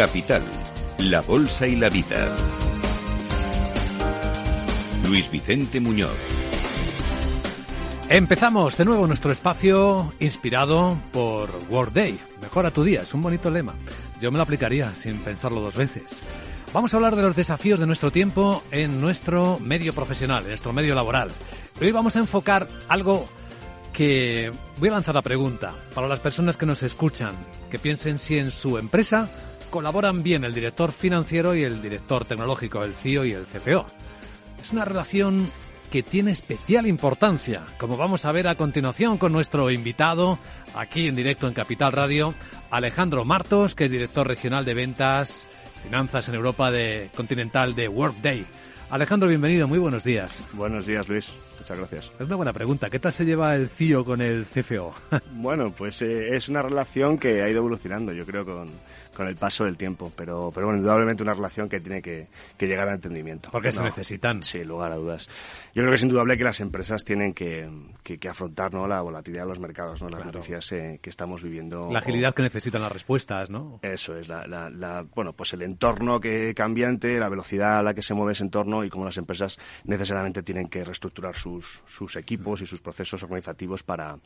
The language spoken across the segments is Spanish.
Capital, la Bolsa y la Vida. Luis Vicente Muñoz. Empezamos de nuevo nuestro espacio inspirado por World Day. Mejora tu día, es un bonito lema. Yo me lo aplicaría sin pensarlo dos veces. Vamos a hablar de los desafíos de nuestro tiempo en nuestro medio profesional, en nuestro medio laboral. Hoy vamos a enfocar algo que voy a lanzar la pregunta para las personas que nos escuchan, que piensen si en su empresa colaboran bien el director financiero y el director tecnológico, el CIO y el CFO. Es una relación que tiene especial importancia, como vamos a ver a continuación con nuestro invitado aquí en directo en Capital Radio, Alejandro Martos, que es director regional de ventas, finanzas en Europa de Continental de Workday. Alejandro, bienvenido, muy buenos días. Buenos días, Luis. Muchas gracias. Es una buena pregunta. ¿Qué tal se lleva el CIO con el CFO? bueno, pues eh, es una relación que ha ido evolucionando, yo creo, con, con el paso del tiempo, pero, pero bueno, indudablemente una relación que tiene que, llegar al entendimiento. Porque se necesitan. Sí, lugar a dudas. Yo creo que es indudable que las empresas tienen que, que, afrontar ¿no? la volatilidad de los mercados, ¿no? las noticias eh, que estamos viviendo. La agilidad que necesitan las respuestas, ¿no? Eso es, la, la, bueno, pues el entorno que cambiante, la velocidad a la que se mueve ese entorno y cómo las empresas necesariamente tienen que reestructurar sus, sus equipos y sus procesos organizativos para,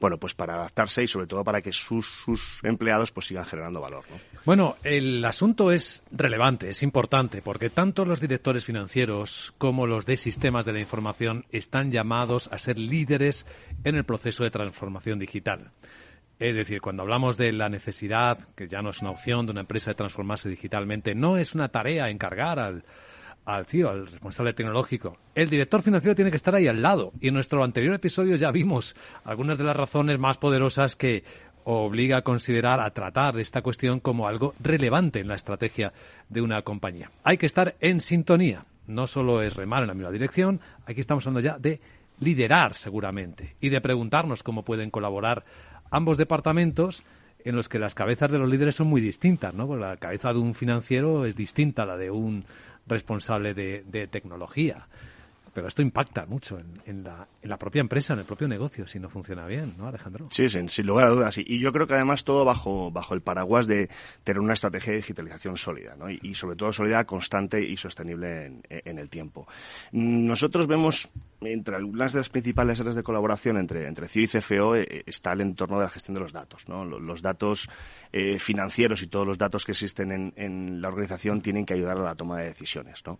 bueno, pues para adaptarse y sobre todo para que sus, sus empleados pues sigan generando valor, ¿no? Bueno, el asunto es relevante, es importante, porque tanto los directores financieros como los de sistemas de la información están llamados a ser líderes en el proceso de transformación digital. Es decir, cuando hablamos de la necesidad, que ya no es una opción de una empresa de transformarse digitalmente, no es una tarea encargar al, al CIO, al responsable tecnológico. El director financiero tiene que estar ahí al lado. Y en nuestro anterior episodio ya vimos algunas de las razones más poderosas que obliga a considerar, a tratar esta cuestión como algo relevante en la estrategia de una compañía. Hay que estar en sintonía. No solo es remar en la misma dirección, aquí estamos hablando ya de liderar seguramente y de preguntarnos cómo pueden colaborar ambos departamentos en los que las cabezas de los líderes son muy distintas, ¿no? la cabeza de un financiero es distinta a la de un responsable de tecnología. Pero esto impacta mucho en, la, propia empresa, en el propio negocio, si no funciona bien, ¿no, Alejandro? Sí, sin, lugar a dudas. Y, yo creo que además todo bajo, bajo el paraguas de tener una estrategia de digitalización sólida, ¿no? y, sobre todo sólida, constante y sostenible en, el tiempo. Nosotros vemos entre algunas de las principales áreas de colaboración entre, entre CIO y CFO eh, está el entorno de la gestión de los datos. ¿no? Los, datos eh, financieros y todos los datos que existen en, en, la organización tienen que ayudar a la toma de decisiones. ¿no?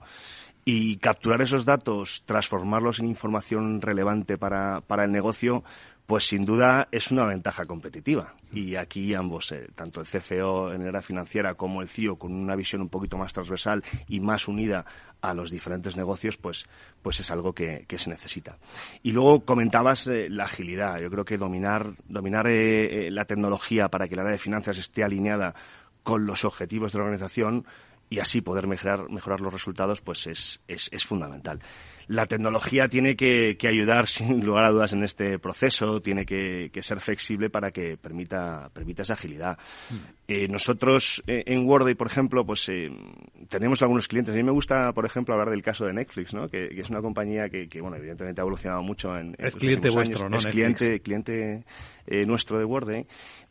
Y capturar esos datos, transformarlos en información relevante para, para el negocio, pues sin duda es una ventaja competitiva. Y aquí ambos, eh, tanto el CFO en era financiera como el CIO, con una visión un poquito más transversal y más unida a los diferentes negocios, pues, pues es algo que, que se necesita. Y luego comentabas eh, la agilidad. Yo creo que dominar, dominar eh, la tecnología para que el área de finanzas esté alineada con los objetivos de la organización y así poder mejorar, mejorar los resultados, pues es, es, es fundamental. La tecnología tiene que, que, ayudar, sin lugar a dudas, en este proceso, tiene que, que ser flexible para que permita, permita esa agilidad. Mm. Eh, nosotros eh, en Worday, por ejemplo, pues eh, tenemos algunos clientes. A mí me gusta, por ejemplo, hablar del caso de Netflix, ¿no? que, que es una compañía que, que, bueno, evidentemente ha evolucionado mucho en, es cliente vuestro, ¿no? Es cliente, cliente eh, nuestro de Worday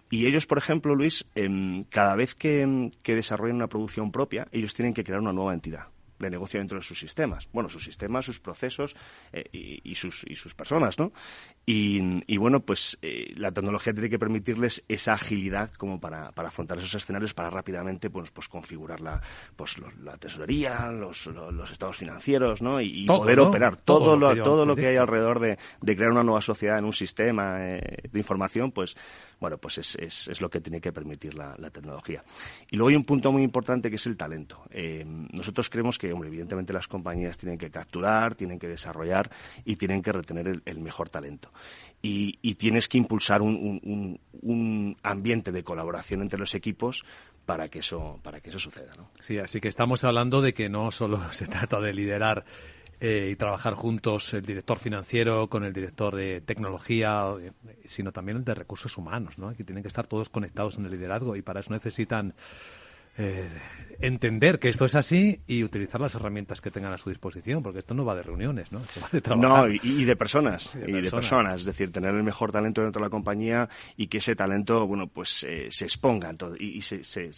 y ellos, por ejemplo, Luis, em, cada vez que, que desarrollan una producción propia, ellos tienen que crear una nueva entidad de negocio dentro de sus sistemas. Bueno, sus sistemas, sus procesos eh, y, sus, y sus personas, ¿no? Y, bueno, pues eh, la tecnología tiene que permitirles esa agilidad como para, para afrontar esos escenarios, para rápidamente pues, pues configurar la, pues, la tesorería, los, los, estados financieros, ¿no? Y, poder operar todo, lo, todo lo que hay alrededor de, de, crear una nueva sociedad en un sistema eh, de información, pues bueno, pues es, es, es, lo que tiene que permitir la, la, tecnología. Y luego hay un punto muy importante que es el talento. nosotros creemos que evidentemente las compañías tienen que capturar, tienen que desarrollar y tienen que retener el, mejor talento. Y, tienes que impulsar un, ambiente de colaboración entre los equipos para que eso, para que eso suceda. ¿no? Sí, así que estamos hablando de que no solo se trata de liderar eh, y trabajar juntos el director financiero con el director de tecnología, sino también el de recursos humanos, ¿no? Que tienen que estar todos conectados en el liderazgo y para eso necesitan eh, entender que esto es así y utilizar las herramientas que tengan a su disposición, porque esto no va de reuniones, ¿no? No, y, de personas, y de, personas. es decir, tener el mejor talento dentro de la compañía y que ese talento, bueno, pues eh, se exponga y, se, se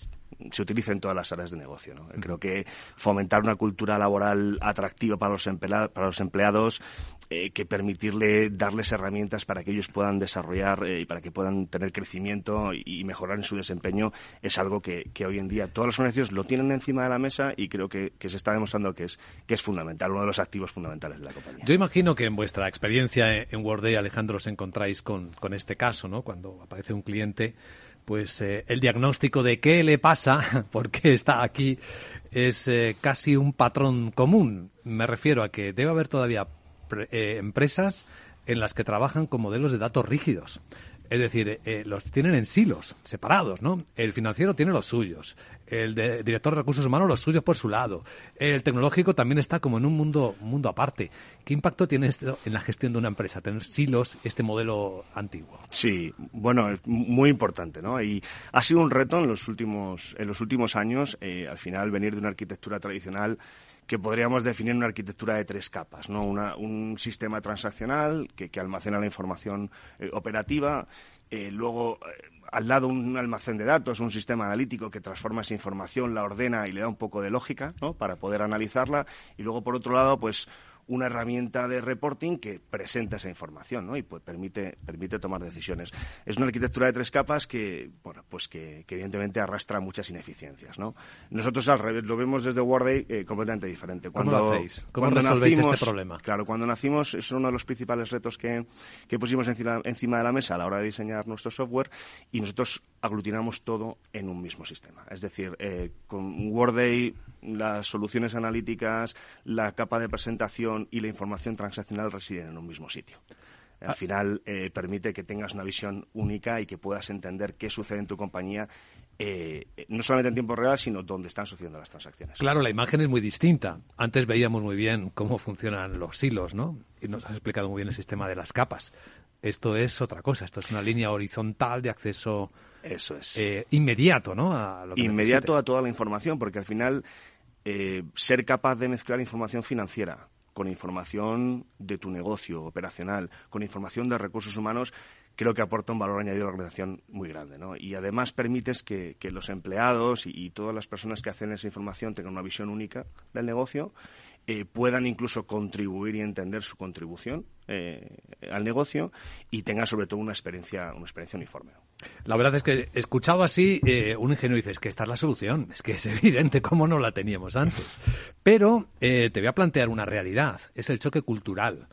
utilice en todas las áreas de negocio. ¿no? Creo que fomentar una cultura laboral atractiva para los, para los empleados, eh, que permitirle darles herramientas para que ellos puedan desarrollar eh, y para que puedan tener crecimiento y, mejorar en su desempeño, es algo que, hoy en día todas las organizaciones lo tienen encima de la mesa y creo que, se está demostrando que es, que es fundamental, uno de los activos fundamentales de la compañía. Yo imagino que en vuestra experiencia en Worday, Alejandro, os encontráis con, con este caso, ¿no? Cuando aparece un cliente pues eh, el diagnóstico de qué le pasa, por qué está aquí, es eh, casi un patrón común. Me refiero a que debe haber todavía eh, empresas en las que trabajan con modelos de datos rígidos. Es decir, eh, los tienen en silos, separados, ¿no? El financiero tiene los suyos, el director de recursos humanos los suyos por su lado, el tecnológico también está como en un mundo, mundo aparte. ¿Qué impacto tiene esto en la gestión de una empresa, tener silos, este modelo antiguo? Sí, bueno, es muy importante, ¿no? Y ha sido un reto en los últimos, en los últimos años, eh, al final venir de una arquitectura tradicional que podríamos definir una arquitectura de tres capas, ¿no? un sistema transaccional que, almacena la información eh, operativa, eh, luego eh, al lado un almacén de datos, un sistema analítico que transforma esa información, la ordena y le da un poco de lógica, ¿no? Para poder analizarla y luego por otro lado, pues una herramienta de reporting que presenta esa información ¿no? y pues, permite, permite tomar decisiones. Es una arquitectura de tres capas que, bueno, pues que, evidentemente arrastra muchas ineficiencias. ¿no? Nosotros al revés lo vemos desde Worday eh, completamente diferente. Cuando, ¿Cómo lo hacéis? ¿Cómo resolvéis este problema? Claro, cuando nacimos es uno de los principales retos que, que pusimos encima, encima de la mesa a la hora de diseñar nuestro software y nosotros aglutinamos todo en un mismo sistema. Es decir, eh, con Worday las soluciones analíticas, la capa de presentación y la información transaccional residen en un mismo sitio. Al ah. final eh, permite que tengas una visión única y que puedas entender qué sucede en tu compañía, eh, no solamente en tiempo real, sino dónde están sucediendo las transacciones. Claro, la imagen es muy distinta. Antes veíamos muy bien cómo funcionan los hilos, ¿no? Y nos has explicado muy bien el sistema de las capas. Esto es otra cosa, esto es una línea horizontal de acceso Eso es. Eh, inmediato, ¿no? inmediato a toda la información, porque al final ser capaz de mezclar información financiera con información de tu negocio operacional, con información de recursos humanos, creo que aporta un valor añadido a la organización muy grande. ¿no? Y además permites que, los empleados y, todas las personas que hacen esa información tengan una visión única del negocio eh, puedan incluso contribuir y entender su contribución eh, al negocio y tengan sobre todo una experiencia, una experiencia uniforme. La verdad es que escuchado así, eh, un ingeniero dice, es que esta es la solución, es que es evidente cómo no la teníamos antes. Pero te voy a plantear una realidad, es el choque cultural.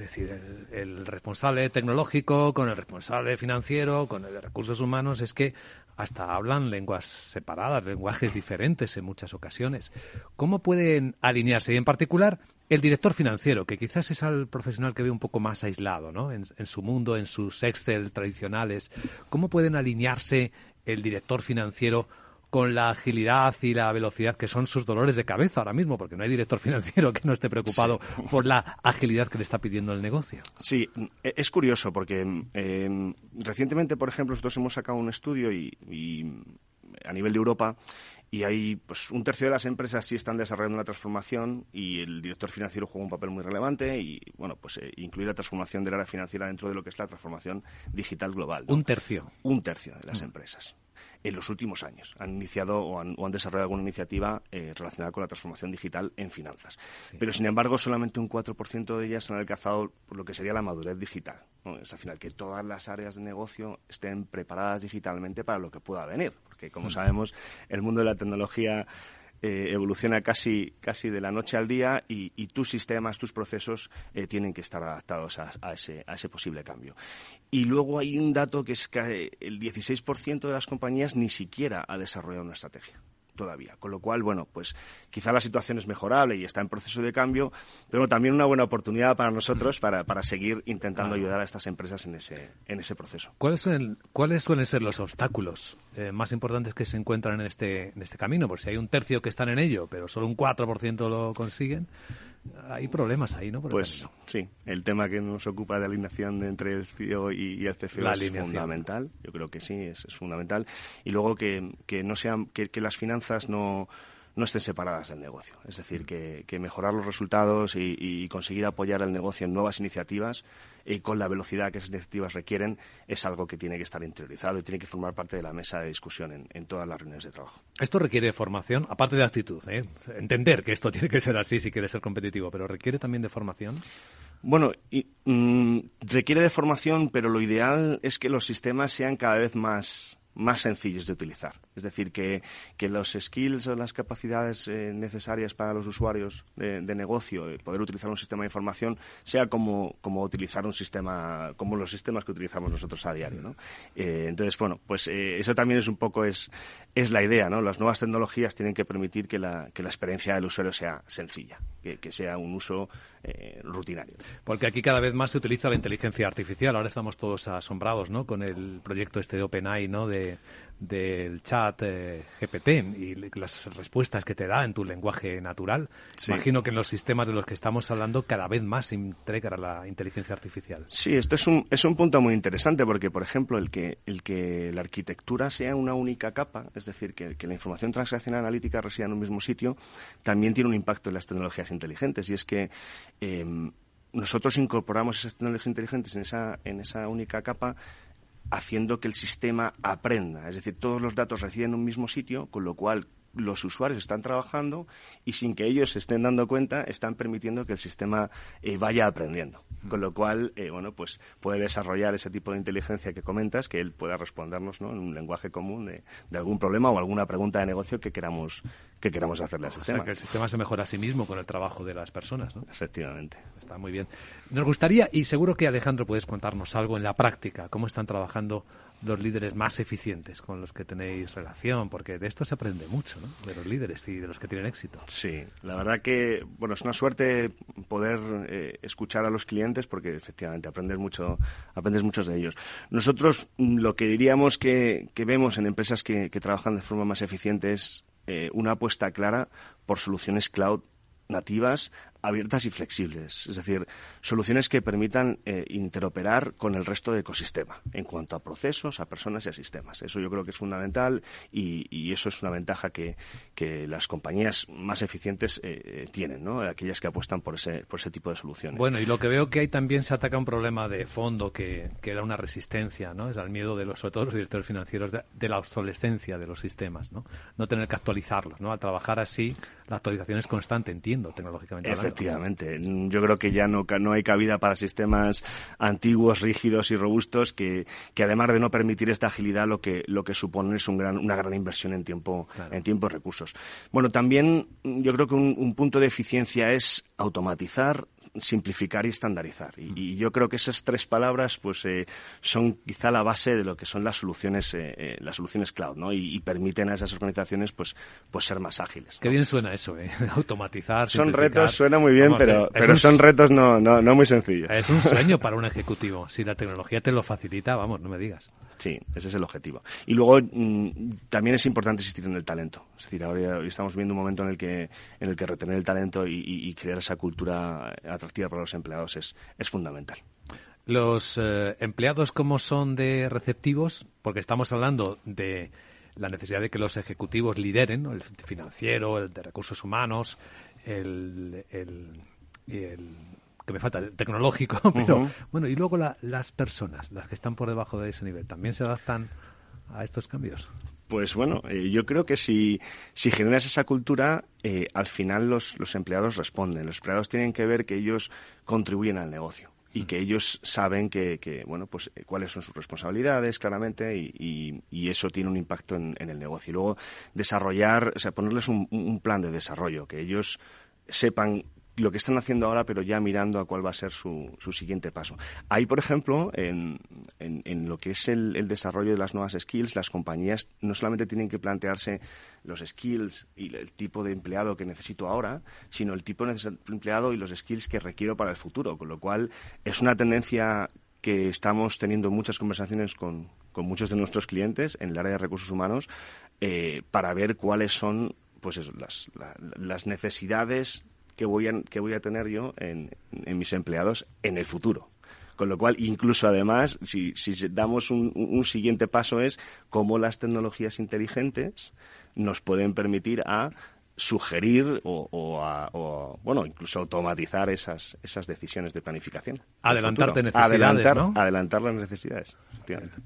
Es decir, el, responsable tecnológico con el responsable financiero, con el de recursos humanos, es que hasta hablan lenguas separadas, lenguajes diferentes en muchas ocasiones. ¿Cómo pueden alinearse? Y en particular, el director financiero, que quizás es el profesional que ve un poco más aislado ¿no? en su mundo, en sus Excel tradicionales. ¿Cómo pueden alinearse el director financiero con la agilidad y la velocidad que son sus dolores de cabeza ahora mismo, porque no hay director financiero que no esté preocupado por la agilidad que le está pidiendo el negocio. Sí, e-, es curioso porque em, recientemente, por ejemplo, nosotros hemos sacado un estudio y, a nivel de Europa y hay pues un tercio de las empresas sí están desarrollando una transformación y el director financiero juega un papel muy relevante y bueno pues eh, incluir la transformación del área financiera dentro de lo que es la transformación digital global. Un tercio. Un tercio de las mm. empresas en los últimos años. Han iniciado o han, desarrollado alguna iniciativa eh, relacionada con la transformación digital en finanzas. Pero, sin embargo, solamente un 4% de ellas han alcanzado lo que sería la madurez digital. Es al final que todas las áreas de negocio estén preparadas digitalmente para lo que pueda venir. Porque, como mm. sabemos, el mundo de la tecnología eh, evoluciona casi, casi de la noche al día y, tus sistemas, tus procesos eh, tienen que estar adaptados a, ese, a ese posible cambio. Y luego hay un dato que es que el 16% de las compañías ni siquiera ha desarrollado una estrategia todavía. Con lo cual, bueno, pues quizá la situación es mejorable y está en proceso de cambio, pero también una buena oportunidad para nosotros para, para seguir intentando ayudar a estas empresas en ese, en ese proceso. ¿Cuáles, son, ¿Cuáles suelen ser los obstáculos eh, más importantes que se encuentran en este, en este camino? Por si hay un tercio que están en ello, pero solo un 4% lo consiguen, hay problemas ahí, ¿no? pues sí, el tema que nos ocupa de alineación entre el CEO y, el CFO es fundamental. Yo creo que sí, es, fundamental. Y luego que, que no sean, que, que las finanzas no no estén separadas del negocio. Es decir, que, mejorar los resultados y, conseguir apoyar al negocio en nuevas iniciativas y con la velocidad que esas iniciativas requieren es algo que tiene que estar interiorizado y tiene que formar parte de la mesa de discusión en, todas las reuniones de trabajo. Esto requiere formación, aparte de actitud, ¿eh? entender que esto tiene que ser así si quiere ser competitivo, pero requiere también de formación. Bueno, mm, requiere de formación, pero lo ideal es que los sistemas sean cada vez más, más sencillos de utilizar. Es decir, que, que los skills o las capacidades eh, necesarias para los usuarios de, negocio, eh, poder utilizar un sistema de información, sea como, como utilizar un sistema, como los sistemas que utilizamos nosotros a diario. Eh, entonces, bueno, pues eso también es un poco es, es la idea. ¿no? Las nuevas tecnologías tienen que permitir que la, que la experiencia del usuario sea sencilla, que, que sea un uso rutinario. Porque aquí cada vez más se utiliza la inteligencia artificial. Ahora estamos todos asombrados ¿no? con el proyecto este de OpenAI, ¿no? de del chat eh, GPT y las respuestas que te da en tu lenguaje natural. Imagino que en los sistemas de los que estamos hablando cada vez más se integra la inteligencia artificial. Sí, esto es un, es un punto muy interesante porque, por ejemplo, el que, el que la arquitectura sea una única capa, es decir, que, la información transaccional analítica resida en un mismo sitio, también tiene un impacto en las tecnologías inteligentes y es que em, nosotros incorporamos esas tecnologías inteligentes en esa, en esa única capa haciendo que el sistema aprenda. Es decir, todos los datos residen en un mismo sitio, con lo cual los usuarios están trabajando y sin que ellos se estén dando cuenta están permitiendo que el sistema eh, vaya aprendiendo. Con lo cual, eh, bueno, pues puede desarrollar ese tipo de inteligencia que comentas, que él pueda respondernos ¿no? en un lenguaje común de, algún problema o alguna pregunta de negocio que queramos que queramos hacerle al sistema. O sea, que el sistema se mejora a sí mismo con el trabajo de las personas, ¿no? Efectivamente. Está muy bien. Nos gustaría, y seguro que Alejandro puedes contarnos algo en la práctica, cómo están trabajando los líderes más eficientes con los que tenéis relación, porque de esto se aprende mucho, ¿no? De los líderes y de los que tienen éxito. Sí, la verdad que, bueno, es una suerte poder eh, escuchar a los clientes porque efectivamente aprendes mucho, aprendes muchos de ellos. Nosotros mm, lo que diríamos que, vemos en empresas que, trabajan de forma más eficiente es eh, una apuesta clara por soluciones cloud nativas abiertas y flexibles, es decir, soluciones que permitan eh, interoperar con el resto del ecosistema en cuanto a procesos, a personas y a sistemas. Eso yo creo que es fundamental y, eso es una ventaja que, las compañías más eficientes eh, eh, tienen, ¿no? aquellas que apuestan por ese, por ese tipo de soluciones. Bueno, y lo que veo que hay también se ataca un problema de fondo que, era una resistencia, ¿no? es al miedo de los, sobre todo los directores financieros de, la obsolescencia de los sistemas, ¿no? no tener que actualizarlos. ¿no? Al trabajar así, la actualización es constante, entiendo, tecnológicamente. Efectivamente. Yo creo que ya no, no hay cabida para sistemas antiguos, rígidos y robustos que, que además de no permitir esta agilidad, lo que, lo que supone es un gran, una gran inversión en tiempo, en tiempo y recursos. Bueno, también yo creo que un punto de eficiencia es automatizar simplificar y estandarizar. Y, yo creo que esas tres palabras pues eh, son quizá la base de lo que son las soluciones eh, eh, las soluciones cloud, ¿no? Y, permiten a esas organizaciones pues pues ser más ágiles. Qué bien suena eso, ¿eh? Automatizar. Son retos, suena muy bien, pero, pero son retos no, no, no muy sencillos. Es un sueño para un ejecutivo. Si la tecnología te lo facilita, vamos, no me digas. Sí, ese es el objetivo. Y luego mm, también es importante insistir en el talento. Es decir, ahora estamos viendo un momento en el que en el que retener el talento y, y crear esa cultura atractiva para los empleados es, es fundamental. Los eh, empleados, ¿cómo son de receptivos? Porque estamos hablando de la necesidad de que los ejecutivos lideren, el financiero, el de recursos humanos, el, el, que me falta, el tecnológico, pero bueno, y luego las personas, las que están por debajo de ese nivel, ¿también se adaptan a estos cambios? Pues bueno, eh, yo creo que si, si generas esa cultura, eh, al final los, los empleados responden. Los empleados tienen que ver que ellos contribuyen al negocio y que ellos saben que, que, bueno pues eh, cuáles son sus responsabilidades claramente y, y, eso tiene un impacto en, el negocio y luego desarrollar o sea ponerles un, un, plan de desarrollo que ellos sepan lo que están haciendo ahora, pero ya mirando a cuál va a ser su, su siguiente paso. Ahí, por ejemplo, en, en, lo que es el, desarrollo de las nuevas skills, las compañías no solamente tienen que plantearse los skills y el tipo de empleado que necesito ahora, sino el tipo de empleado y los skills que requiero para el futuro, con lo cual es una tendencia que estamos teniendo muchas conversaciones con, con muchos de nuestros clientes en el área de recursos humanos eh, para ver cuáles son pues las, las necesidades que voy a, que voy a tener yo en, mis empleados en el futuro. Con lo cual, incluso además, si, si damos un, un, siguiente paso es cómo las tecnologías inteligentes nos pueden permitir a sugerir o, bueno incluso automatizar esas esas decisiones de planificación adelantarte necesidades adelantar, ¿no? adelantar las necesidades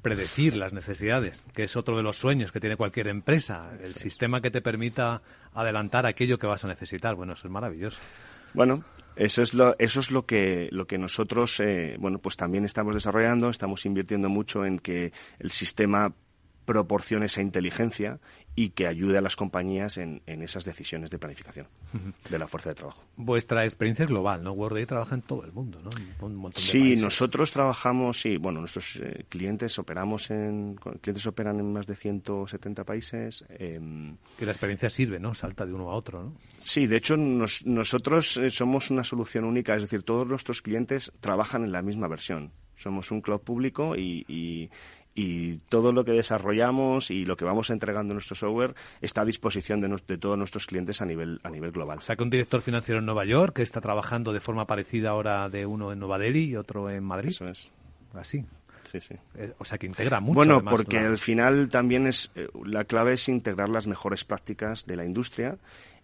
predecir las necesidades que es otro de los sueños que tiene cualquier empresa el sistema que te permita adelantar aquello que vas a necesitar. Bueno eso es maravilloso. Bueno eso es lo, eso es lo que, lo que nosotros, eh, bueno, pues también estamos desarrollando, estamos invirtiendo mucho en que el sistema proporcione esa inteligencia y que ayude a las compañías en, esas decisiones de planificación de la fuerza de trabajo. Vuestra experiencia es global, ¿no? WordAid trabaja en todo el mundo, ¿no? sí, nosotros trabajamos, sí, bueno, nuestros eh, clientes operamos en, clientes operan en más de 170 países. Em, que la experiencia sirve, ¿no? Salta de uno a otro, ¿no? Sí, de hecho nosotros eh, somos una solución única, es decir, todos nuestros clientes trabajan en la misma versión. Somos un cloud público y, y todo lo que desarrollamos y lo que vamos entregando en nuestro software está a disposición de, todos nuestros clientes a nivel a nivel global. O sea, que un director financiero en Nueva York que está trabajando de forma parecida ahora de uno en Nueva Delhi y otro en Madrid. Eso es. Así. Sí, sí. Eh, o sea, que integra mucho. Bueno, porque al final también es eh, la clave es integrar las mejores prácticas de la industria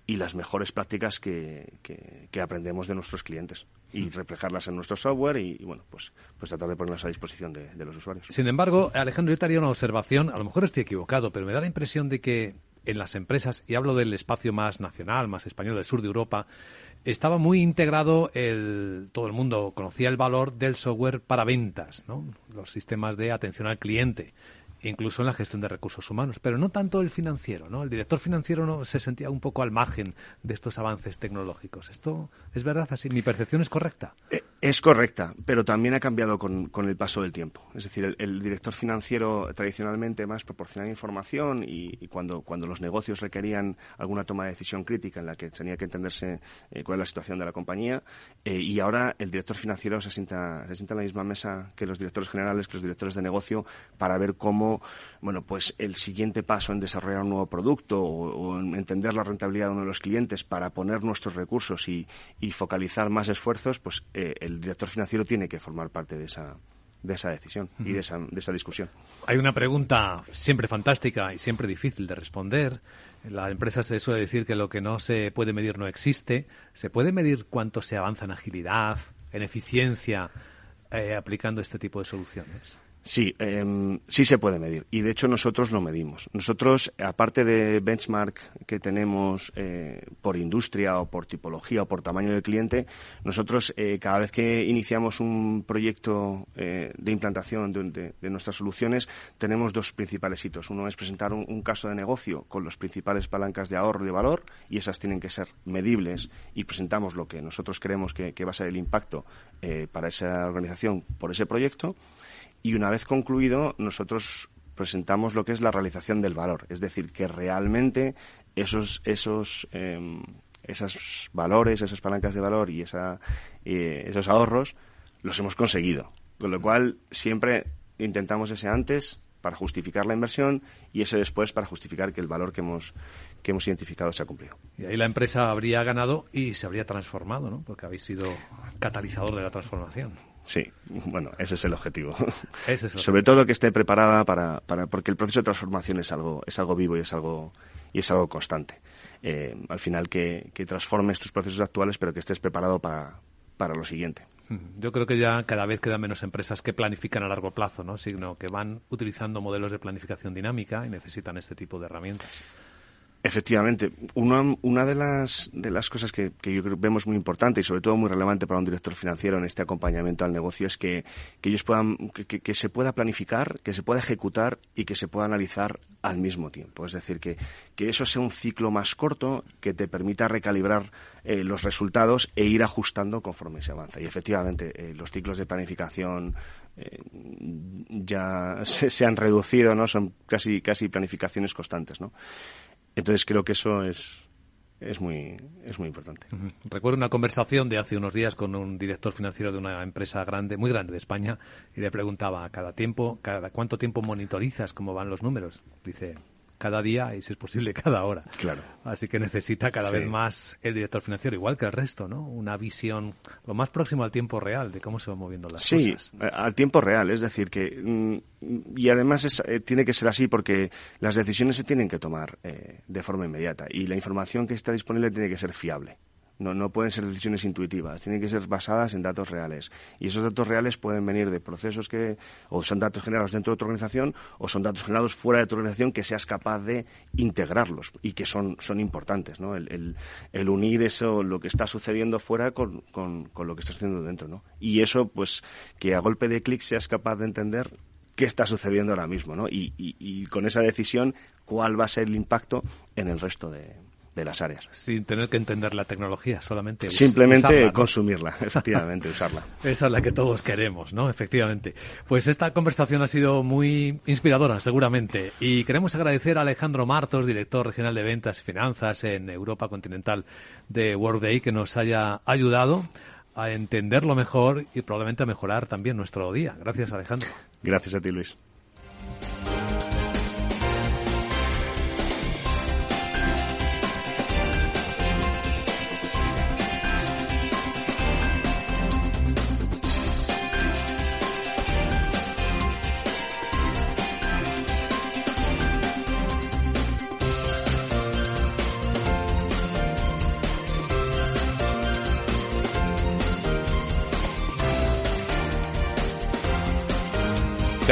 y las mejores prácticas que, que, aprendemos de nuestros clientes y reflejarlas en nuestro software y, bueno, pues, pues tratar de ponerlas a disposición de, los usuarios. Sin embargo, Alejandro, yo te haría una observación, a lo mejor estoy equivocado, pero me da la impresión de que en las empresas, y hablo del espacio más nacional, más español del sur de Europa, estaba muy integrado el, todo el mundo conocía el valor del software para ventas, ¿no? los sistemas de atención al cliente incluso en la gestión de recursos humanos, pero no tanto el financiero, ¿no? El director financiero no se sentía un poco al margen de estos avances tecnológicos. ¿Esto es verdad así? ¿Mi percepción es correcta? Eh, es correcta, pero también ha cambiado con, el paso del tiempo. Es decir, el, director financiero tradicionalmente más proporcionaba información y, cuando, cuando los negocios requerían alguna toma de decisión crítica en la que tenía que entenderse eh, cuál es la situación de la compañía, eh, y ahora el director financiero se sienta, se sienta en la misma mesa que los directores generales, que los directores de negocio, para ver cómo bueno, pues el siguiente paso en desarrollar un nuevo producto o, en entender la rentabilidad de uno de los clientes para poner nuestros recursos y, focalizar más esfuerzos, pues eh, el director financiero tiene que formar parte de esa, de esa decisión y de esa, de esa discusión. Hay una pregunta siempre fantástica y siempre difícil de responder. La empresa se suele decir que lo que no se puede medir no existe. ¿Se puede medir cuánto se avanza en agilidad, en eficiencia, eh, aplicando este tipo de soluciones? Sí, em, sí se puede medir y de hecho nosotros lo medimos. Nosotros, aparte de benchmark que tenemos eh, por industria o por tipología o por tamaño del cliente, nosotros eh, cada vez que iniciamos un proyecto eh, de implantación de, nuestras soluciones tenemos dos principales hitos. Uno es presentar un, caso de negocio con las principales palancas de ahorro y de valor y esas tienen que ser medibles y presentamos lo que nosotros creemos que va a ser el impacto para esa organización por ese proyecto y una vez concluido nosotros presentamos lo que es la realización del valor, es decir, que realmente esos esos em, esos valores, esas palancas de valor y esa, esos ahorros los hemos conseguido. Con lo cual siempre intentamos ese antes para justificar la inversión y ese después para justificar que el valor que hemos que hemos identificado se ha cumplido. Y ahí la empresa habría ganado y se habría transformado, ¿no? Porque habéis sido catalizador de la transformación. Sí, bueno, ese es el objetivo. Sobre todo que esté preparada para, para, porque el proceso de transformación es algo, es algo vivo y es algo, y es algo constante. Eh, al final que, que transformes tus procesos actuales, pero que estés preparado para, para lo siguiente. Yo creo que ya cada vez quedan menos empresas que planifican a largo plazo, ¿no? sino que van utilizando modelos de planificación dinámica y necesitan este tipo de herramientas. Efectivamente, una, una de, las, de las cosas que, que yo creo vemos muy importante y sobre todo muy relevante para un director financiero en este acompañamiento al negocio es que, que ellos puedan, que, que, se pueda planificar, que se pueda ejecutar y que se pueda analizar al mismo tiempo. Es decir, que, que eso sea un ciclo más corto que te permita recalibrar eh, los resultados e ir ajustando conforme se avanza. Y efectivamente, eh, los ciclos de planificación eh, ya se, se, han reducido, ¿no? Son casi, casi planificaciones constantes, ¿no? Entonces creo que eso es, es muy, es muy importante. Recuerdo una conversación de hace unos días con un director financiero de una empresa grande, muy grande de España, y le preguntaba, ¿cada tiempo, cada cuánto tiempo monitorizas cómo van los números? Dice, cada día y, si es posible, cada hora. Claro. Así que necesita cada vez más el director financiero, igual que el resto, ¿no? Una visión lo más próximo al tiempo real de cómo se van moviendo las cosas. Sí, al tiempo real. Es decir, que. Mm, y además eh, tiene que ser así porque las decisiones se tienen que tomar eh, de forma inmediata y la información que está disponible tiene que ser fiable. No, no pueden ser decisiones intuitivas, tienen que ser basadas en datos reales. Y esos datos reales pueden venir de procesos que, o son datos generados dentro de tu organización, o son datos generados fuera de tu organización que seas capaz de integrarlos y que son, son importantes, ¿no? El, unir eso, lo que está sucediendo fuera con, con, lo que está sucediendo dentro, ¿no? Y eso, pues, que a golpe de clic seas capaz de entender qué está sucediendo ahora mismo, ¿no? Y con esa decisión, cuál va a ser el impacto en el resto de, de las áreas. Sin tener que entender la tecnología, solamente Simplemente consumirla, efectivamente, usarla. Esa es la que todos queremos, ¿no? Efectivamente. Pues esta conversación ha sido muy inspiradora, seguramente. Y queremos agradecer a Alejandro Martos, director regional de ventas y finanzas en Europa continental de Workday, que nos haya ayudado a entenderlo mejor y probablemente a mejorar también nuestro día. Gracias, Alejandro. Gracias a ti, Luis.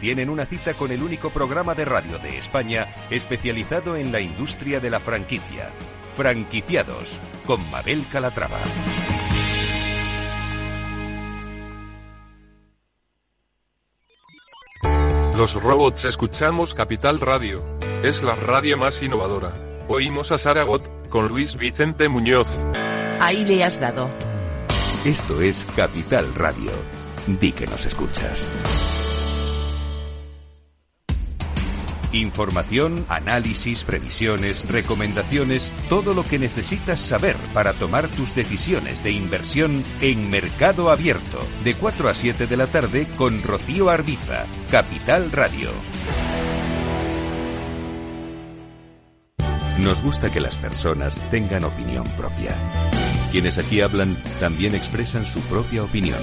tienen una cita con el único programa de radio de España especializado en la industria de la franquicia. Franquiciados, con Mabel Calatrava. Los robots escuchamos Capital Radio. Es la radio más innovadora. Oímos a Saragot, con Luis Vicente Muñoz. Ahí le has dado. Esto es Capital Radio. Di que nos escuchas. Información, análisis, previsiones, recomendaciones, todo lo que necesitas saber para tomar tus decisiones de inversión en Mercado Abierto, de 4 a 7 de la tarde con Rocío Arbiza, Capital Radio. Nos gusta que las personas tengan opinión propia. Quienes aquí hablan también expresan su propia opinión.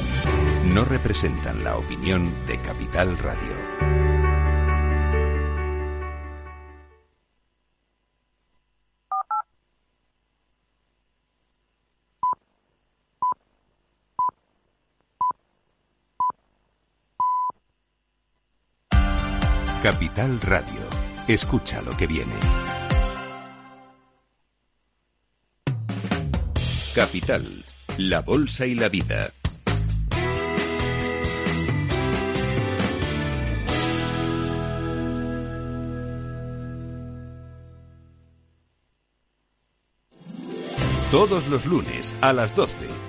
No representan la opinión de Capital Radio. Capital Radio. Escucha lo que viene. Capital, la Bolsa y la Vida. Todos los lunes a las 12,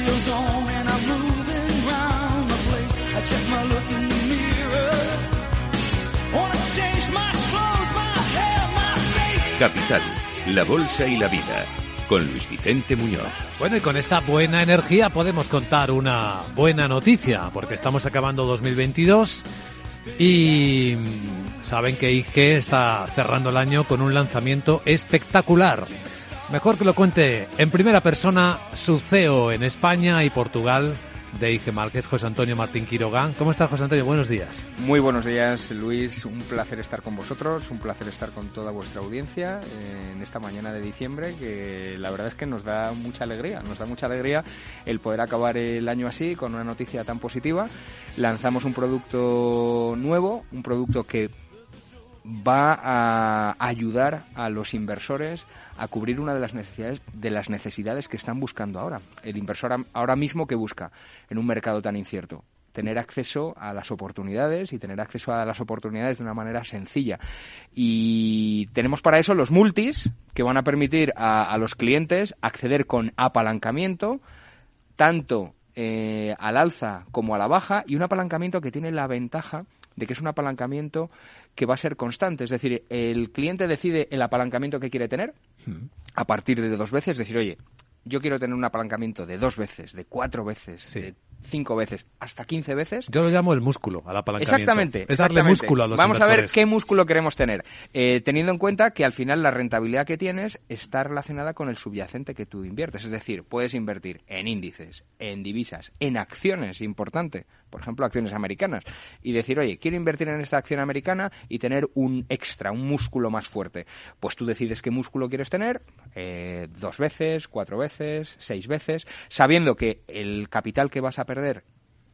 Radio's on and I'm moving round the place. I check my look in the mirror. Wanna change my clothes, my hair, my face. Capital, la Bolsa y la Vida, con Luis Vicente Muñoz. Bueno, y con esta buena energía podemos contar una buena noticia, porque estamos acabando 2022 y mm, saben que Ige está cerrando el año con un lanzamiento espectacular. Mejor que lo cuente en primera persona su CEO en España y Portugal de IG Márquez, José Antonio Martín Quiroga. ¿Cómo estás, José Antonio? Buenos días. Muy buenos días, Luis. Un placer estar con vosotros, un placer estar con toda vuestra audiencia en esta mañana de diciembre, que la verdad es que nos da mucha alegría. Nos da mucha alegría el poder acabar el año así, con una noticia tan positiva. Lanzamos un producto nuevo, un producto que va a ayudar a los inversores a cubrir una de las necesidades de las necesidades que están buscando ahora. El inversor ahora mismo que busca en un mercado tan incierto tener acceso a las oportunidades y tener acceso a las oportunidades de una manera sencilla. Y tenemos para eso los multis que van a permitir a, a los clientes acceder con apalancamiento tanto eh, al alza como a la baja y un apalancamiento que tiene la ventaja de que es un apalancamiento que va a ser constante. Es decir, el cliente decide el apalancamiento que quiere tener a partir de dos veces. Es decir, oye, yo quiero tener un apalancamiento de dos veces, de cuatro veces, de cinco veces, hasta quince veces. Yo lo llamo el músculo al apalancamiento. Exactamente. Es darle exactamente. músculo a los Vamos a ver qué músculo queremos tener. Eh, teniendo en cuenta que al final la rentabilidad que tienes está relacionada con el subyacente que tú inviertes. Es decir, puedes invertir en índices, en divisas, en acciones, importante. Por ejemplo, acciones americanas. Y decir, oye, quiero invertir en esta acción americana y tener un extra, un músculo más fuerte. Pues tú decides qué músculo quieres tener, eh, dos veces, cuatro veces, seis veces, sabiendo que el capital que vas a perder